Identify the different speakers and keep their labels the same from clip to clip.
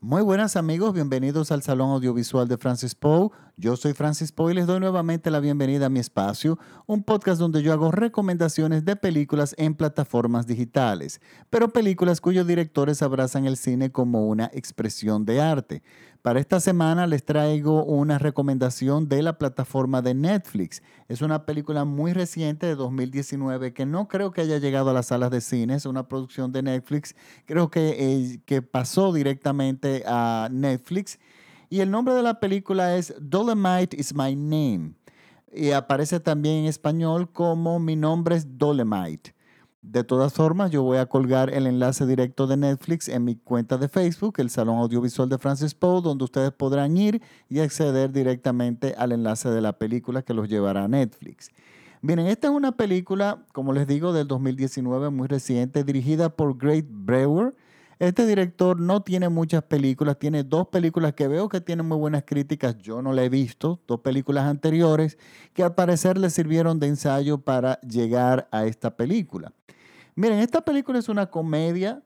Speaker 1: Muy buenas amigos, bienvenidos al Salón Audiovisual de Francis Poe. Yo soy Francis Poe y les doy nuevamente la bienvenida a mi espacio, un podcast donde yo hago recomendaciones de películas en plataformas digitales, pero películas cuyos directores abrazan el cine como una expresión de arte. Para esta semana les traigo una recomendación de la plataforma de Netflix. Es una película muy reciente de 2019 que no creo que haya llegado a las salas de cine, es una producción de Netflix, creo que, eh, que pasó directamente a Netflix. Y el nombre de la película es Dolomite is My Name. Y aparece también en español como Mi nombre es Dolomite. De todas formas, yo voy a colgar el enlace directo de Netflix en mi cuenta de Facebook, el Salón Audiovisual de Francis Poe, donde ustedes podrán ir y acceder directamente al enlace de la película que los llevará a Netflix. Miren, esta es una película, como les digo, del 2019, muy reciente, dirigida por Great Brewer. Este director no tiene muchas películas, tiene dos películas que veo que tienen muy buenas críticas, yo no la he visto, dos películas anteriores que al parecer le sirvieron de ensayo para llegar a esta película. Miren, esta película es una comedia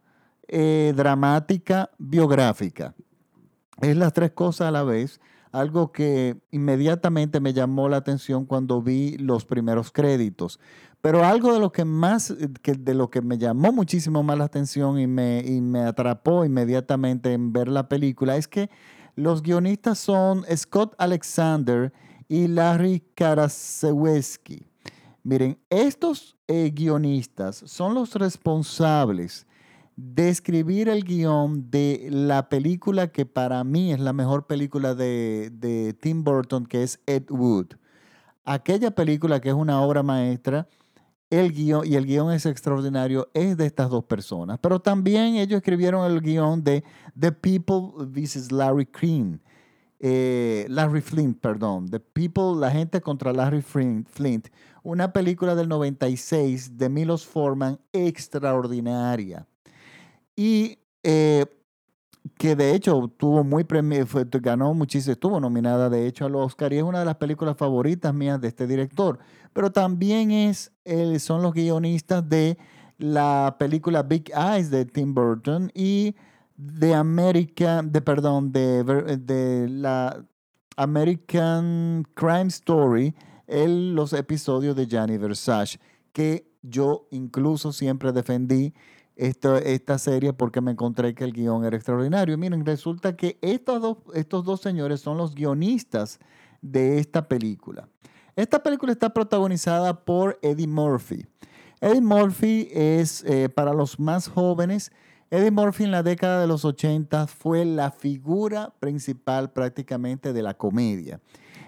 Speaker 1: eh, dramática biográfica. Es las tres cosas a la vez, algo que inmediatamente me llamó la atención cuando vi los primeros créditos. Pero algo de lo que más, de lo que me llamó muchísimo más la atención y me, y me atrapó inmediatamente en ver la película es que los guionistas son Scott Alexander y Larry Karasewski. Miren, estos eh, guionistas son los responsables de escribir el guion de la película que para mí es la mejor película de, Tim Burton, que es Ed Wood. Aquella película que es una obra maestra, el guion, y el guion es extraordinario, es de estas dos personas. Pero también ellos escribieron el guion de The People vs. Larry King eh, Larry Flint, perdón, The People, la gente contra Larry Flint, una película del 96 de Milos Forman extraordinaria. Y eh, que de hecho tuvo muy premio, ganó muchísimo, estuvo nominada de hecho al Oscar y es una de las películas favoritas mías de este director. Pero también es, son los guionistas de la película Big Eyes de Tim Burton y de American, de perdón, de, de la American Crime Story, en los episodios de Gianni Versace, que yo incluso siempre defendí esta, esta serie porque me encontré que el guion era extraordinario. Miren, resulta que estos dos, estos dos señores son los guionistas de esta película. Esta película está protagonizada por Eddie Murphy. Eddie Murphy es, eh, para los más jóvenes, Eddie Murphy en la década de los 80 fue la figura principal prácticamente de la comedia.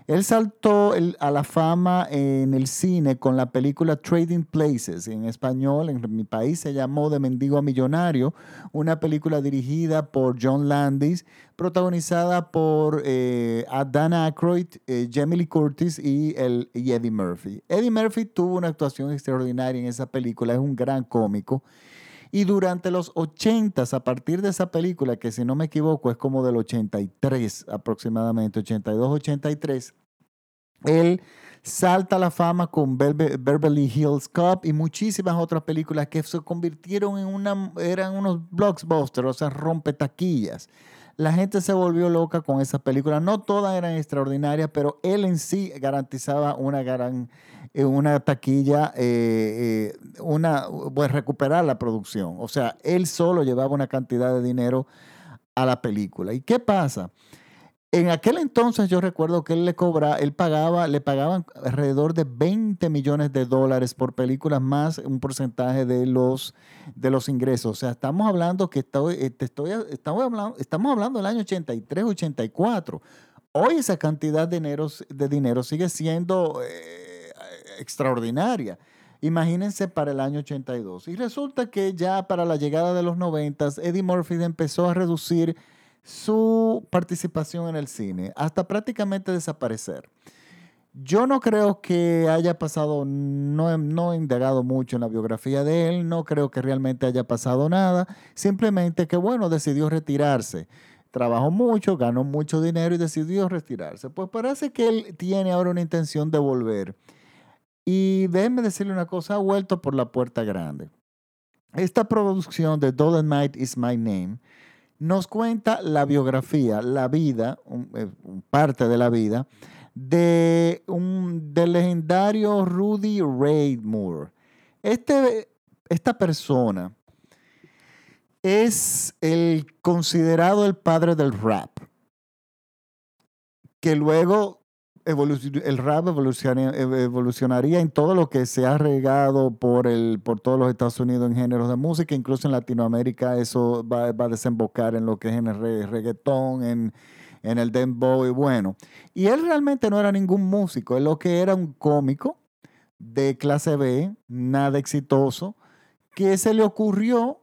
Speaker 1: Él saltó a la fama en el cine con la película Trading Places. En español, en mi país se llamó De Mendigo a Millonario, una película dirigida por John Landis, protagonizada por eh, Dan Aykroyd, eh, Jamie Lee Curtis y, el, y Eddie Murphy. Eddie Murphy tuvo una actuación extraordinaria en esa película, es un gran cómico. Y durante los 80, a partir de esa película, que si no me equivoco es como del 83 aproximadamente, 82, 83, él salta a la fama con Beverly Hills Cop y muchísimas otras películas que se convirtieron en una, eran unos blockbusters, o sea, rompe taquillas. La gente se volvió loca con esas películas. No todas eran extraordinarias, pero él en sí garantizaba una gran eh, una taquilla, eh, eh, una, pues recuperar la producción. O sea, él solo llevaba una cantidad de dinero a la película. ¿Y qué pasa? En aquel entonces yo recuerdo que él le cobraba, él pagaba, le pagaban alrededor de 20 millones de dólares por películas más un porcentaje de los, de los ingresos. O sea, estamos hablando que estoy, estamos, hablando, estamos del año 83, 84. Hoy esa cantidad de dinero, sigue siendo extraordinaria. Imagínense para el año 82. Y resulta que ya para la llegada de los 90, Eddie Murphy empezó a reducir su participación en el cine hasta prácticamente desaparecer. Yo no creo que haya pasado, no, no he indagado mucho en la biografía de él, no creo que realmente haya pasado nada, simplemente que bueno, decidió retirarse. Trabajó mucho, ganó mucho dinero y decidió retirarse. Pues parece que él tiene ahora una intención de volver y déjenme decirle una cosa, ha vuelto por la puerta grande. Esta producción de Dolomite is My Name nos cuenta la biografía, la vida, eh, parte de la vida, de un, del legendario Rudy Ray Moore. Este, esta persona es el considerado el padre del rap, que luego el rap evolucionaría, en todo lo que se ha regado por, el, por todos los Estados Unidos en géneros de música, incluso en Latinoamérica eso va, a desembocar en lo que es en el reggaetón, en, en el dembow y bueno. Y él realmente no era ningún músico, él lo que era un cómico de clase B, nada exitoso, que se le ocurrió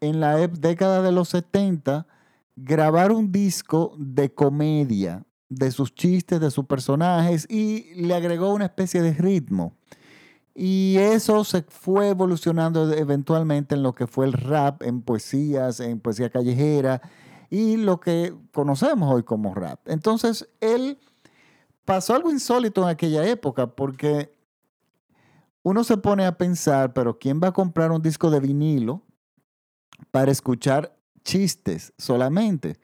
Speaker 1: en la década de los 70 grabar un disco de comedia de sus chistes, de sus personajes y le agregó una especie de ritmo. Y eso se fue evolucionando eventualmente en lo que fue el rap, en poesías, en poesía callejera y lo que conocemos hoy como rap. Entonces, él pasó algo insólito en aquella época porque uno se pone a pensar, pero ¿quién va a comprar un disco de vinilo para escuchar chistes solamente?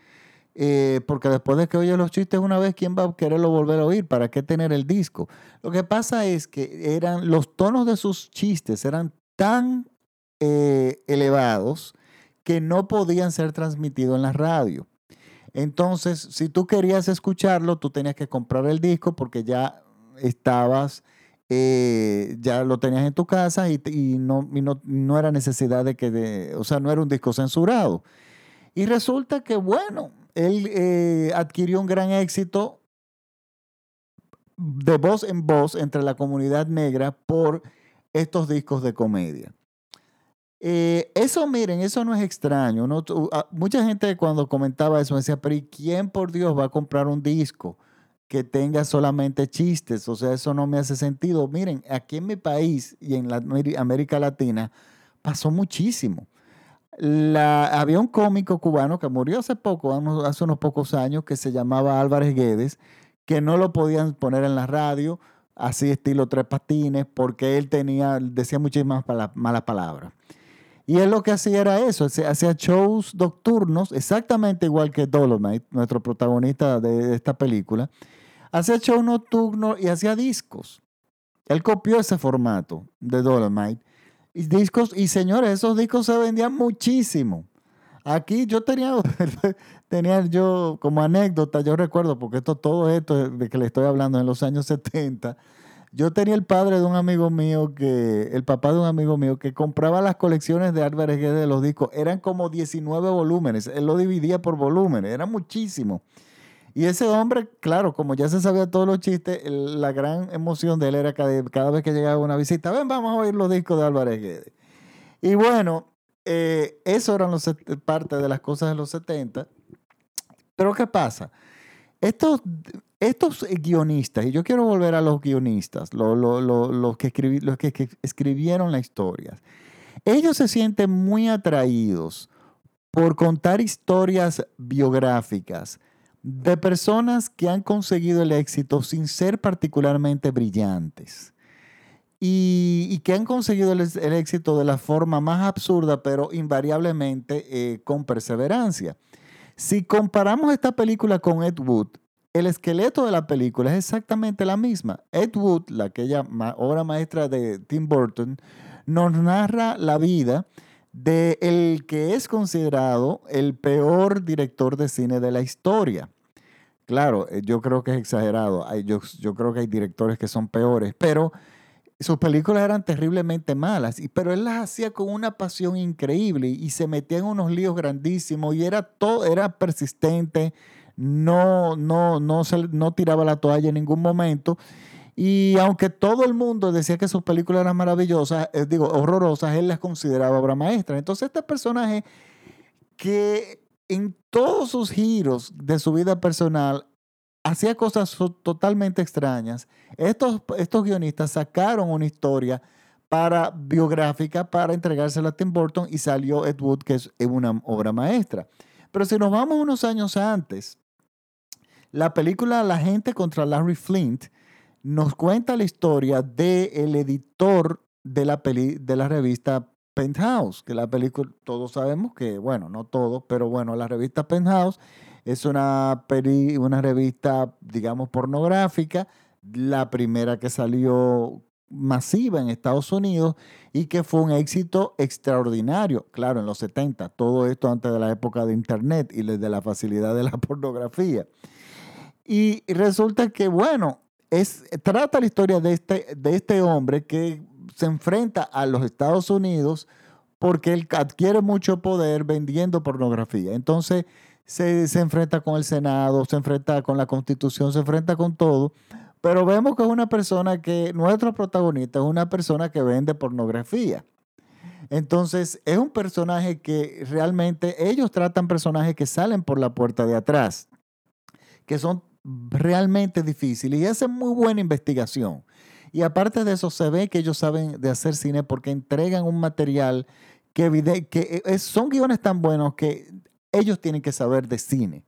Speaker 1: Eh, porque después de que oye los chistes una vez, ¿quién va a quererlo volver a oír? ¿Para qué tener el disco? Lo que pasa es que eran, los tonos de sus chistes eran tan eh, elevados que no podían ser transmitidos en la radio. Entonces, si tú querías escucharlo, tú tenías que comprar el disco porque ya estabas, eh, ya lo tenías en tu casa y, no, no, era necesidad de que, o sea, no era un disco censurado. Y resulta que, bueno, él eh, adquirió un gran éxito de voz en voz entre la comunidad negra por estos discos de comedia. Eh, eso, miren, eso no es extraño. Ah, mucha gente cuando comentaba eso me decía, pero ¿y quién por Dios va a comprar un disco que tenga solamente chistes? O sea, eso no me hace sentido. Miren, aquí en mi país y en la América Latina pasó muchísimo. Había un cómico cubano que murió hace poco, hace unos pocos años, que se llamaba Álvarez Guedes, que no lo podían poner en la radio, así estilo tres patines, porque él tenía, decía muchísimas malas palabras. Y él lo que hacía era eso, hacía shows nocturnos, exactamente igual que Dolomite, nuestro protagonista de esta película. Hacía shows nocturnos y hacía discos. Él copió ese formato de Dolomite y discos, y señores, esos discos se vendían muchísimo. Aquí yo tenía, tenía yo como anécdota, yo recuerdo, porque esto, todo esto de que le estoy hablando en los años 70, yo tenía el padre de un amigo mío que, el papá de un amigo mío que compraba las colecciones de Álvarez Guedes de los discos, eran como 19 volúmenes, él lo dividía por volúmenes, era muchísimo. Y ese hombre, claro, como ya se sabía todos los chistes, la gran emoción de él era cada, cada vez que llegaba una visita, ven, vamos a oír los discos de Álvarez Guedes. Y bueno, eh, eso eran los, parte de las cosas de los 70. Pero ¿qué pasa? Estos, estos guionistas, y yo quiero volver a los guionistas, los, que que escribieron la historia, ellos se sienten muy atraídos por contar historias biográficas de personas que han conseguido el éxito sin ser particularmente brillantes y, que han conseguido el, éxito de la forma más absurda, pero invariablemente eh, con perseverancia. Si comparamos esta película con Ed Wood, el esqueleto de la película es exactamente la misma. Ed Wood, la aquella obra maestra de Tim Burton, nos narra la vida de el que es considerado el peor director de cine de la historia. Claro, eh, yo creo que es exagerado. Yo, yo creo que hay directores que son peores, pero sus películas eran terriblemente malas, pero él las hacía con una pasión increíble y se metía en unos líos grandísimos y era todo, era persistente, no, no, no, no tiraba la toalla en ningún momento. Y aunque todo el mundo decía que sus películas eran maravillosas, eh, digo, horrorosas, él las consideraba obra maestra. Entonces, este personaje que en todos sus giros de su vida personal hacía cosas totalmente extrañas, estos, estos guionistas sacaron una historia para biográfica para entregársela a Tim Burton y salió Ed Wood, que es una obra maestra. Pero si nos vamos unos años antes, la película La gente contra Larry Flint nos cuenta la historia del el editor de la, peli, de la revista Penthouse, que la película, todos sabemos que, bueno, no todos, pero bueno, la revista Penthouse es una, una revista, digamos, pornográfica, la primera que salió masiva en Estados Unidos y que fue un éxito extraordinario, claro, en los 70, todo esto antes de la época de Internet y de la facilidad de la pornografía. Y resulta que, bueno, es, trata la historia de este, de este hombre que se enfrenta a los Estados Unidos porque él adquiere mucho poder vendiendo pornografía. Entonces se, se, enfrenta con el Senado, se enfrenta con la Constitución, se enfrenta con todo. Pero vemos que es una persona que, nuestro protagonista es una persona que vende pornografía. Entonces es un personaje que realmente ellos tratan personajes que salen por la puerta de atrás, que son realmente difíciles y hacen muy buena investigación. Y aparte de eso, se ve que ellos saben de hacer cine porque entregan un material que, que e, son guiones tan buenos que ellos tienen que saber de cine,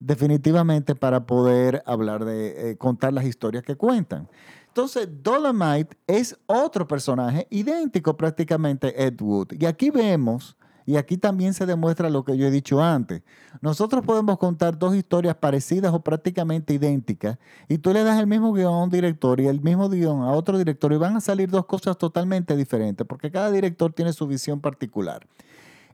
Speaker 1: definitivamente para poder hablar de, eh, contar las historias que cuentan. Entonces, Dolomite es otro personaje idéntico prácticamente a Ed Wood. Y aquí vemos y aquí también se demuestra lo que yo he dicho antes. Nosotros podemos contar dos historias parecidas o prácticamente idénticas y tú le das el mismo guion a un director y el mismo guion a otro director y van a salir dos cosas totalmente diferentes porque cada director tiene su visión particular.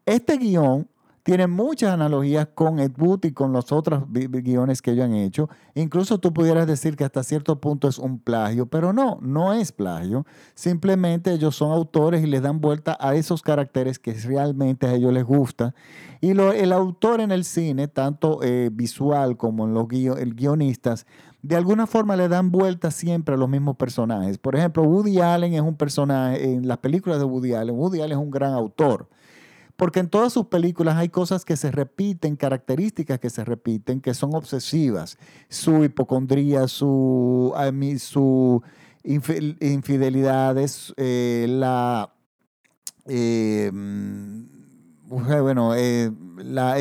Speaker 1: Este guion tiene muchas analogías con Ed Wood y con los otros guiones que ellos han hecho. Incluso tú pudieras decir que hasta cierto punto es un plagio, pero no, no es plagio. Simplemente ellos son autores y les dan vuelta a esos caracteres que realmente a ellos les gusta. Y el autor en el cine, tanto eh, visual como en los guionistas, de alguna forma le dan vuelta siempre a los mismos personajes. Por ejemplo, Woody Allen es un personaje, en las películas de Woody Allen, Woody Allen es un gran autor porque en todas sus películas hay cosas que se repiten, características que se repiten, que son obsesivas. Su hipocondría, su, su infidelidades, eh, la... Eh, mm, bueno, eh,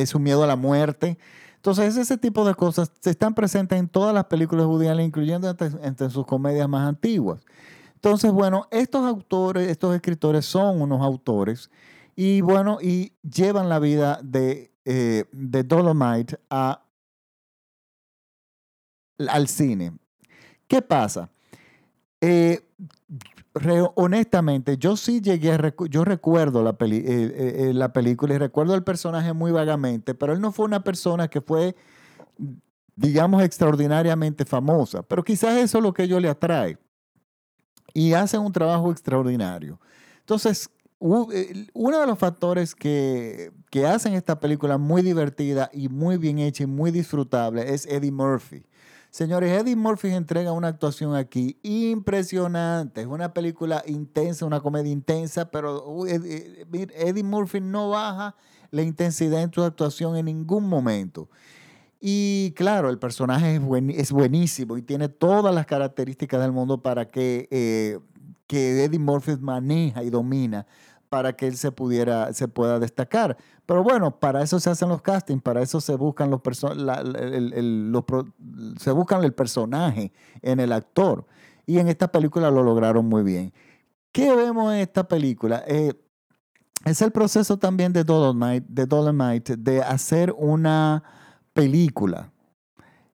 Speaker 1: su miedo a la muerte. Entonces, ese tipo de cosas se están presentes en todas las películas judías, incluyendo entre, entre, sus comedias más antiguas. Entonces, bueno, estos autores, estos escritores son unos autores y bueno, y llevan la vida de, eh, de Dolomite a, al cine. ¿Qué pasa? Eh, honestamente, yo sí llegué a yo recuerdo la, eh, la película y recuerdo el personaje muy vagamente, pero él no fue una persona que fue, digamos, extraordinariamente famosa, pero quizás eso es lo que yo le atrae. Y hacen un trabajo extraordinario. Entonces, uno de los factores que, que, hacen esta película muy divertida y muy bien hecha y muy disfrutable es Eddie Murphy. Señores, Eddie Murphy entrega una actuación aquí impresionante. Es una película intensa, una comedia intensa, pero Eddie Murphy no baja la intensidad en su actuación en ningún momento. Y claro, el personaje es, buenísimo y tiene todas las características del mundo para que, eh, que Eddie Murphy maneja y domina para que él se pudiera, se pueda destacar. Pero bueno, para eso se hacen los castings, para eso se buscan los, se buscan el personaje en el actor. Y en esta película lo lograron muy bien. ¿Qué vemos en esta película? Eh, es el proceso también de Dolomite, de de hacer una película.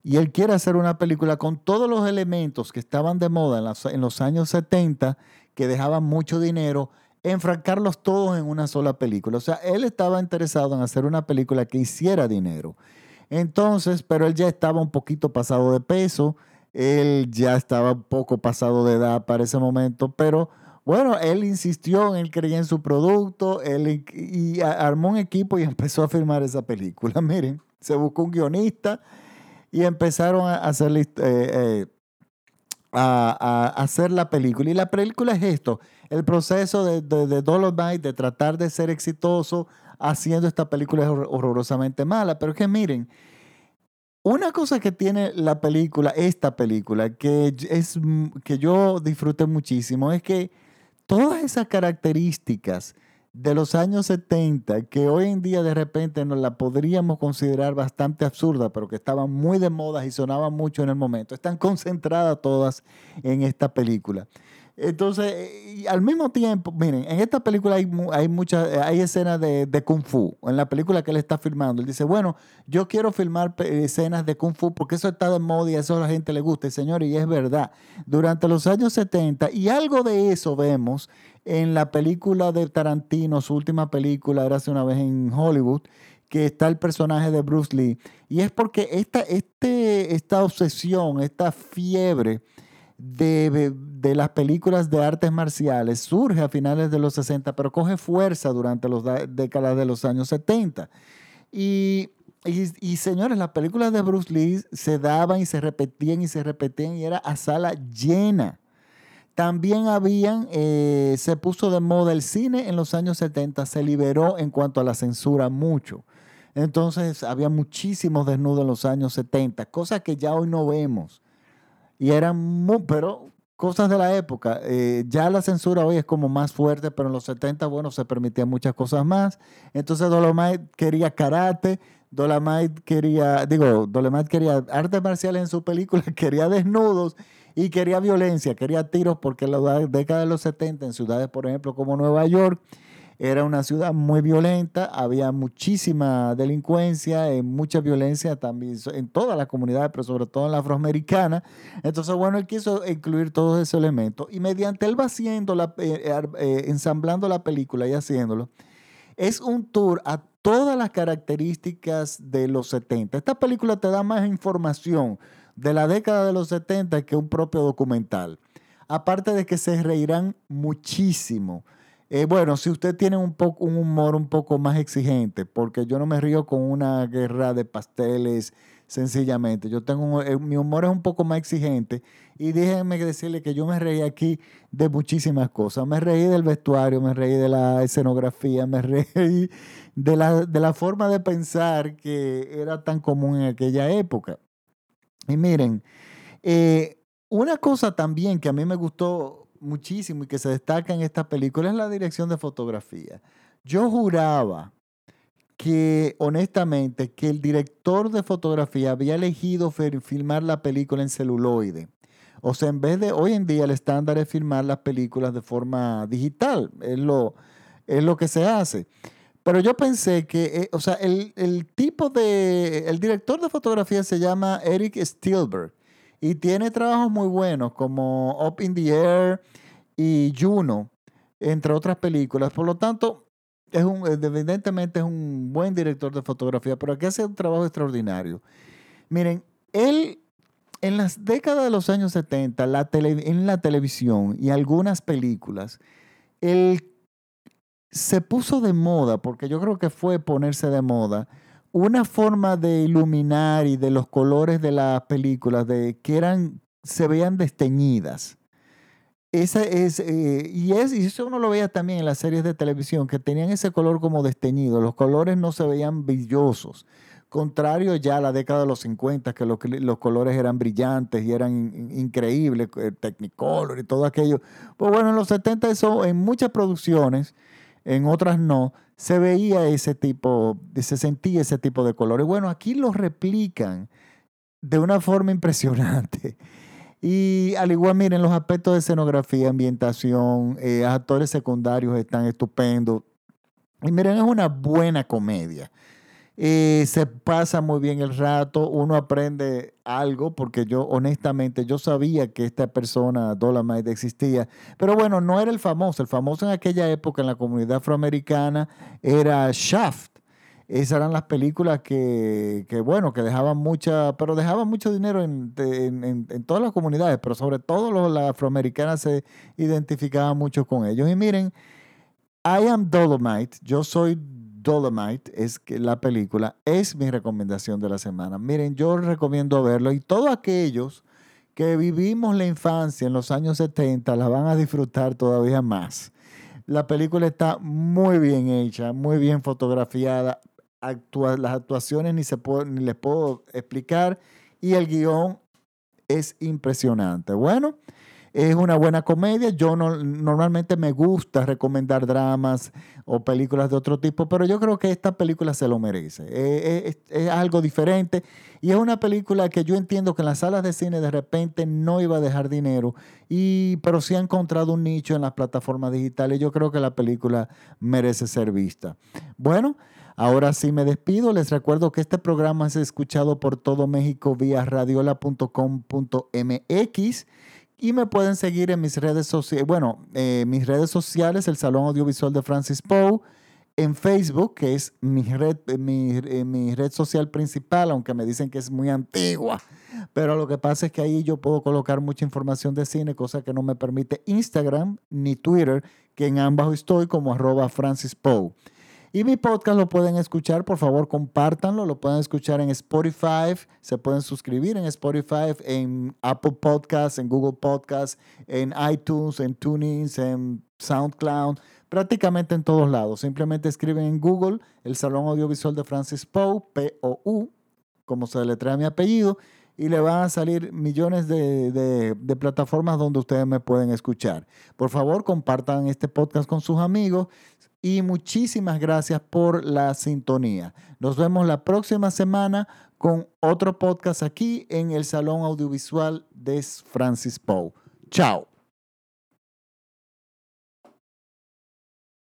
Speaker 1: Y él quiere hacer una película con todos los elementos que estaban de moda en, en los años 70, que dejaban mucho dinero, enfrancarlos todos en una sola película. O sea, él estaba interesado en hacer una película que hiciera dinero. Entonces, pero él ya estaba un poquito pasado de peso, él ya estaba un poco pasado de edad para ese momento, pero bueno, él insistió, él creía en su producto, él y armó un equipo y empezó a filmar esa película. Miren, se buscó un guionista y empezaron a hacerle... Eh, eh, a, hacer la película. Y la película es esto, el proceso de, de, de Dolomite, de tratar de ser exitoso haciendo esta película horrorosamente mala. Pero es que miren, una cosa que tiene la película, esta película, que, es, que yo disfruté muchísimo, es que todas esas características de los años 70, que hoy en día de repente nos la podríamos considerar bastante absurda, pero que estaban muy de moda y sonaban mucho en el momento, están concentradas todas en esta película. Entonces, al mismo tiempo, miren, en esta película hay, hay muchas, hay escenas de, de, Kung Fu. En la película que él está filmando, él dice, bueno, yo quiero filmar escenas de Kung Fu porque eso está de moda y eso a la gente le gusta. Y señor, y es verdad, durante los años 70, y algo de eso vemos en la película de Tarantino, su última película, era hace una vez en Hollywood, que está el personaje de Bruce Lee. Y es porque esta, este, esta obsesión, esta fiebre, de, de, las películas de artes marciales surge a finales de los 60, pero coge fuerza durante las décadas de los años 70. Y, y, señores, las películas de Bruce Lee se daban y se repetían y se repetían y era a sala llena. También habían, eh, se puso de moda el cine en los años 70, se liberó en cuanto a la censura mucho. Entonces había muchísimos desnudos en los años 70, cosas que ya hoy no vemos. Y eran pero cosas de la época. Eh, ya la censura hoy es como más fuerte, pero en los 70, bueno, se permitían muchas cosas más. Entonces Dolomite quería karate, Dolomite quería, digo, Dolomite quería artes marciales en su película, quería desnudos y quería violencia, quería tiros, porque en la década de los 70, en ciudades, por ejemplo, como Nueva York, era una ciudad muy violenta, había muchísima delincuencia, eh, mucha violencia también en todas las comunidades, pero sobre todo en la afroamericana. Entonces, bueno, él quiso incluir todos esos elementos y mediante él va la, eh, eh, ensamblando la película y haciéndolo, es un tour a todas las características de los 70. Esta película te da más información de la década de los 70 que un propio documental. Aparte de que se reirán muchísimo eh, bueno, si usted tiene un, poco, un humor un poco más exigente, porque yo no me río con una guerra de pasteles sencillamente. Yo tengo eh, mi humor es un poco más exigente y déjenme decirle que yo me reí aquí de muchísimas cosas. Me reí del vestuario, me reí de la escenografía, me reí de la, de la forma de pensar que era tan común en aquella época. Y miren, eh, una cosa también que a mí me gustó muchísimo y que se destaca en esta película es la dirección de fotografía. Yo juraba que, honestamente, que el director de fotografía había elegido filmar la película en celuloide. O sea, en vez de hoy en día el estándar es filmar las películas de forma digital, es lo, es lo que se hace. Pero yo pensé que, eh, o sea, el, el, tipo de, el director de fotografía se llama Eric Spielberg. Y tiene trabajos muy buenos como Up in the Air y Juno, entre otras películas. Por lo tanto, es un, evidentemente es un buen director de fotografía, pero aquí hace un trabajo extraordinario. Miren, él en las décadas de los años 70, la en la televisión y algunas películas, él se puso de moda, porque yo creo que fue ponerse de moda, una forma de iluminar y de los colores de las películas, de que eran, se veían desteñidas. Esa es, eh, y, es, y eso uno lo veía también en las series de televisión, que tenían ese color como desteñido, los colores no se veían brillosos. Contrario ya a la década de los 50, que los, los colores eran brillantes y eran increíbles, eh, Technicolor y todo aquello. Pues bueno, en los 70 eso, en muchas producciones, en otras no, se veía ese tipo, se sentía ese tipo de colores. Bueno, aquí lo replican de una forma impresionante. Y al igual, miren, los aspectos de escenografía, ambientación, eh, actores secundarios están estupendos. Y miren, es una buena comedia. Eh, se pasa muy bien el rato, uno aprende algo, porque yo honestamente yo sabía que esta persona, Dolomite, existía, pero bueno, no era el famoso, el famoso en aquella época en la comunidad afroamericana era Shaft. Esas eran las películas que, que bueno, que dejaban mucha, pero dejaban mucho dinero en, en, en todas las comunidades, pero sobre todo los, las afroamericanas se identificaban mucho con ellos. Y miren, I am Dolomite, yo soy Dolomite, es que la película, es mi recomendación de la semana. Miren, yo recomiendo verlo y todos aquellos que vivimos la infancia en los años 70 la van a disfrutar todavía más. La película está muy bien hecha, muy bien fotografiada, las actuaciones ni, se ni les puedo explicar y el guion es impresionante. Bueno, Es una buena comedia. Yo no, normalmente me gusta recomendar dramas o películas de otro tipo, pero yo creo que esta película se lo merece. es, algo diferente y es una película que yo entiendo que en las salas de cine de repente no iba a dejar dinero, y, pero sí ha encontrado un nicho en las plataformas digitales. Yo creo que la película merece ser vista. Bueno. Ahora sí me despido. Les recuerdo que este programa es escuchado por todo México vía radiola.com.mx y me pueden seguir en mis redes sociales, bueno, eh, mis redes sociales, el Salón Audiovisual de Francis Poe, en Facebook, que es mi red, mi, eh, mi red social principal, aunque me dicen que es muy antigua, pero lo que pasa es que ahí yo puedo colocar mucha información de cine, cosa que no me permite Instagram ni Twitter, que en ambas estoy como arroba Francis Poe. Y mi podcast lo pueden escuchar, por favor, compártanlo. Lo pueden escuchar en Spotify, se pueden suscribir en Spotify, en Apple Podcasts, en Google Podcasts, en iTunes, en TuneIn, en SoundCloud, prácticamente en todos lados. Simplemente escriben en Google el Salón Audiovisual de Francis Poe, P-O-U, como se le trae mi apellido, y le van a salir millones de, de, plataformas donde ustedes me pueden escuchar. Por favor, compartan este podcast con sus amigos y muchísimas gracias por la sintonía. Nos vemos la próxima semana con otro podcast aquí en el Salón Audiovisual de Francis Poe. Chao.